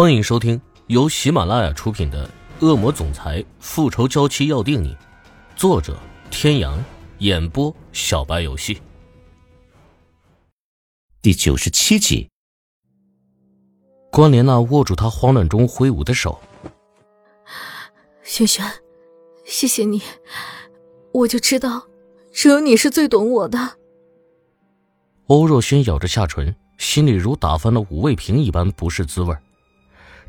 欢迎收听由喜马拉雅出品的《恶魔总裁复仇娇妻要定你》，作者：天阳，演播：小白游戏。第九十七集，关莲娜握住他慌乱中挥舞的手，轩轩，谢谢你，我就知道，只有你是最懂我的。欧若轩咬着下唇，心里如打翻了五味瓶一般，不是滋味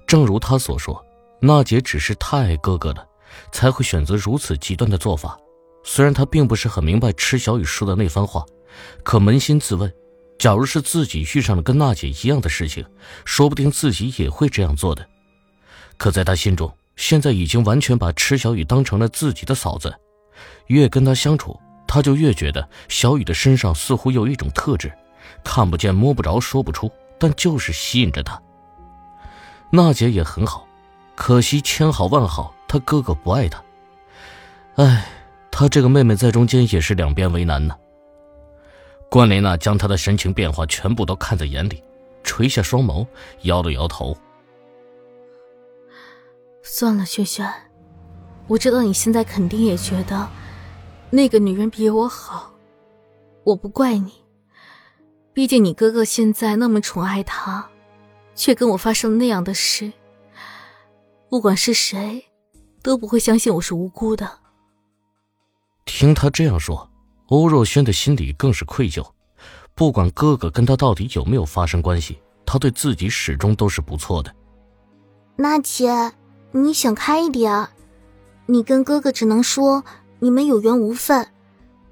正如他所说，娜姐只是太爱哥哥了，才会选择如此极端的做法。虽然他并不是很明白池小雨说的那番话，可扪心自问，假如是自己遇上了跟娜姐一样的事情，说不定自己也会这样做的。可在他心中，现在已经完全把池小雨当成了自己的嫂子。越跟他相处，他就越觉得小雨的身上似乎有一种特质，看不见摸不着说不出，但就是吸引着他。娜姐也很好，可惜千好万好，她哥哥不爱她。唉，她这个妹妹在中间也是两边为难呢。关莲娜将她的神情变化全部都看在眼里，垂下双眸，摇了摇头。算了，萱萱，我知道你现在肯定也觉得那个女人比我好，我不怪你，毕竟你哥哥现在那么宠爱她。却跟我发生了那样的事，不管是谁，都不会相信我是无辜的。听他这样说，欧若轩的心里更是愧疚。不管哥哥跟他到底有没有发生关系，他对自己始终都是不错的。娜姐，你想开一点，你跟哥哥只能说你们有缘无分，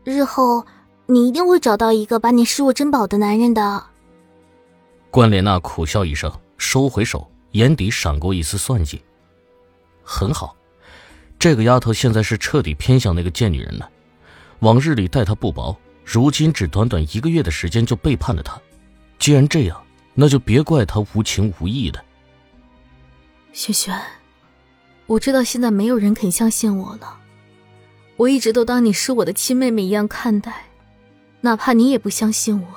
日后你一定会找到一个把你视若珍宝的男人的。关莲娜苦笑一声，收回手，眼底闪过一丝算计。很好，这个丫头现在是彻底偏向那个贱女人了。往日里待她不薄，如今只短短一个月的时间就背叛了她。既然这样，那就别怪她无情无义的。萱萱，我知道现在没有人肯相信我了。我一直都当你是我的亲妹妹一样看待，哪怕你也不相信我。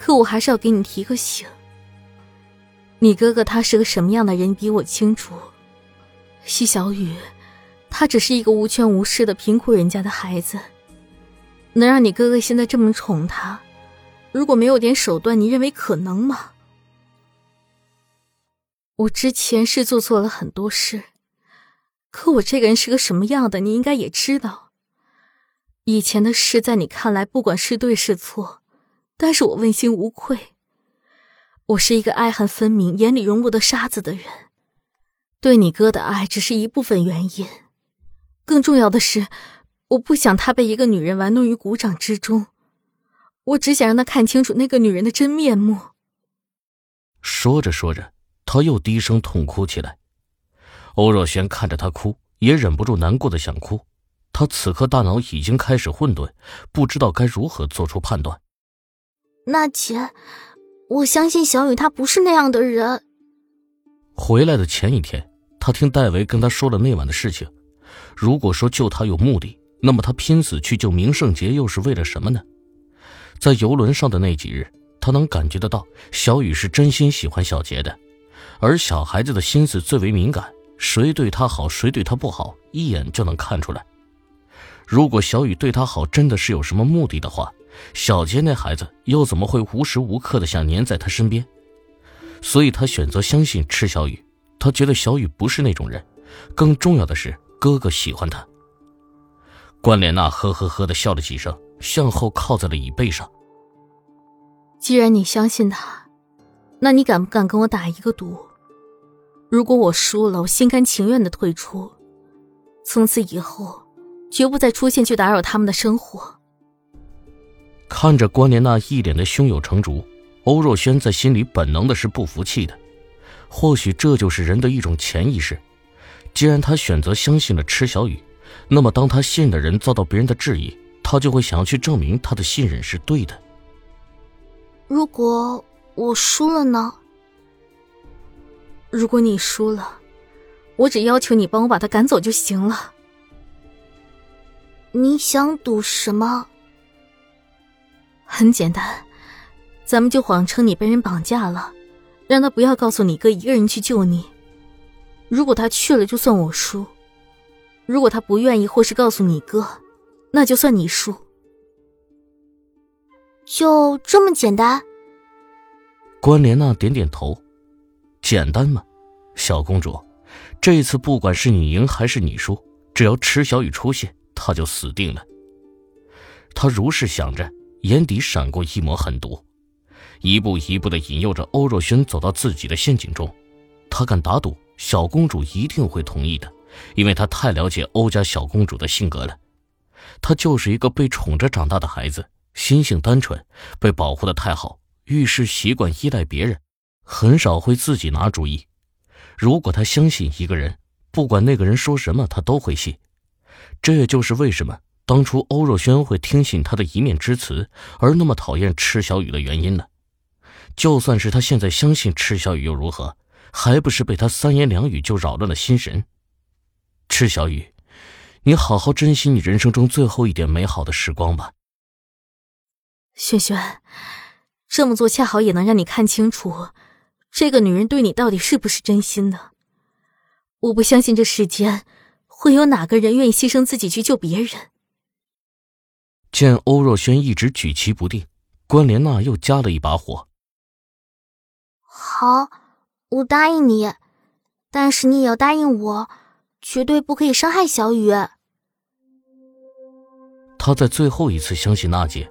可我还是要给你提个醒。你哥哥他是个什么样的人，你比我清楚。西小雨，他只是一个无权无势的贫苦人家的孩子，能让你哥哥现在这么宠他，如果没有点手段，你认为可能吗？我之前是做错了很多事，可我这个人是个什么样的，你应该也知道。以前的事，在你看来，不管是对是错。但是我问心无愧。我是一个爱恨分明、眼里容不得沙子的人，对你哥的爱只是一部分原因，更重要的是，我不想他被一个女人玩弄于股掌之中，我只想让他看清楚那个女人的真面目。说着说着，他又低声痛哭起来。欧若轩看着他哭，也忍不住难过的想哭。他此刻大脑已经开始混沌，不知道该如何做出判断。娜姐，我相信小雨她不是那样的人。回来的前一天，他听戴维跟他说了那晚的事情。如果说救他有目的，那么他拼死去救明圣杰又是为了什么呢？在游轮上的那几日，他能感觉得到小雨是真心喜欢小杰的，而小孩子的心思最为敏感，谁对他好，谁对他不好，一眼就能看出来。如果小雨对他好真的是有什么目的的话，小杰那孩子又怎么会无时无刻的想黏在他身边？所以他选择相信赤小雨。他觉得小雨不是那种人，更重要的是哥哥喜欢他。关莲娜呵呵呵的笑了几声，向后靠在了椅背上。既然你相信他，那你敢不敢跟我打一个赌？如果我输了，我心甘情愿的退出，从此以后绝不再出现去打扰他们的生活。看着关莲娜一脸的胸有成竹，欧若轩在心里本能的是不服气的。或许这就是人的一种潜意识。既然他选择相信了池小雨，那么当他信任的人遭到别人的质疑，他就会想要去证明他的信任是对的。如果我输了呢？如果你输了，我只要求你帮我把他赶走就行了。你想赌什么？很简单，咱们就谎称你被人绑架了，让他不要告诉你哥一个人去救你。如果他去了，就算我输；如果他不愿意，或是告诉你哥，那就算你输。就这么简单？关莲娜点点头。简单吗，小公主？这一次不管是你赢还是你输，只要池小雨出现，他就死定了。他如是想着，眼底闪过一抹狠毒。一步一步的引诱着欧若轩走到自己的陷阱中，他敢打赌，小公主一定会同意的，因为他太了解欧家小公主的性格了。她就是一个被宠着长大的孩子，心性单纯，被保护的太好，遇事习惯依赖别人，很少会自己拿主意。如果他相信一个人，不管那个人说什么，他都会信。这也就是为什么当初欧若轩会听信他的一面之词，而那么讨厌赤小雨的原因呢？就算是他现在相信赤小雨又如何？还不是被他三言两语就扰乱了心神。赤小雨，你好好珍惜你人生中最后一点美好的时光吧。轩轩，这么做恰好也能让你看清楚，这个女人对你到底是不是真心的。我不相信这世间会有哪个人愿意牺牲自己去救别人。见欧若轩一直举棋不定，关莲娜又加了一把火。好，我答应你，但是你也要答应我，绝对不可以伤害小雨。他在最后一次相信娜姐，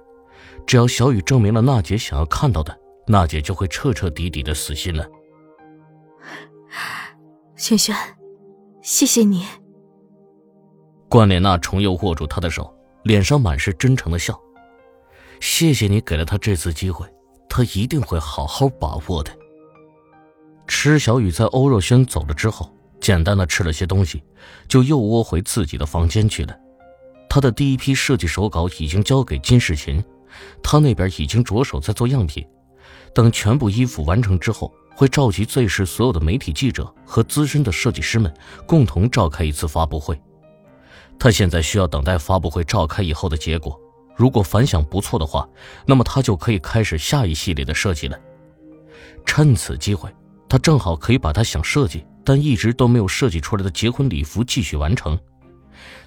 只要小雨证明了娜姐想要看到的，娜姐就会彻彻底底的死心了。轩轩，谢谢你。关莲娜重又握住他的手，脸上满是真诚的笑。谢谢你给了他这次机会，他一定会好好把握的。池小雨在欧若轩走了之后，简单的吃了些东西，就又窝回自己的房间去了。他的第一批设计手稿已经交给金世琴，他那边已经着手在做样品。等全部衣服完成之后，会召集 Z 市所有的媒体记者和资深的设计师们，共同召开一次发布会。他现在需要等待发布会召开以后的结果，如果反响不错的话，那么他就可以开始下一系列的设计了。趁此机会。他正好可以把他想设计但一直都没有设计出来的结婚礼服继续完成。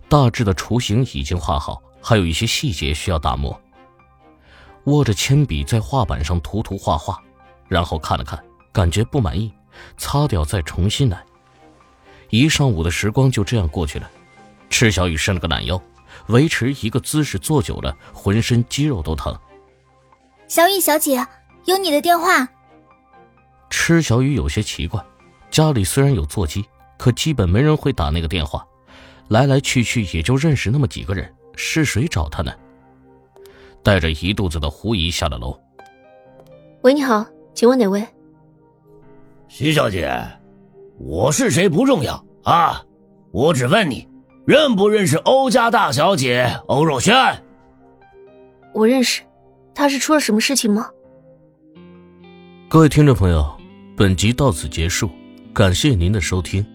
大致的雏形已经画好，还有一些细节需要打磨。握着铅笔在画板上涂涂画画，然后看了看，感觉不满意，擦掉再重新来。一上午的时光就这样过去了。赤小雨伸了个懒腰，维持一个姿势坐久了，浑身肌肉都疼。小雨小姐，有你的电话。池小雨有些奇怪，家里虽然有座机，可基本没人会打那个电话，来来去去也就认识那么几个人，是谁找他呢？带着一肚子的狐疑下了楼。喂，你好，请问哪位？徐小姐，我是谁不重要啊，我只问你，认不认识欧家大小姐欧若轩？我认识，她是出了什么事情吗？各位听众朋友。本集到此结束，感谢您的收听。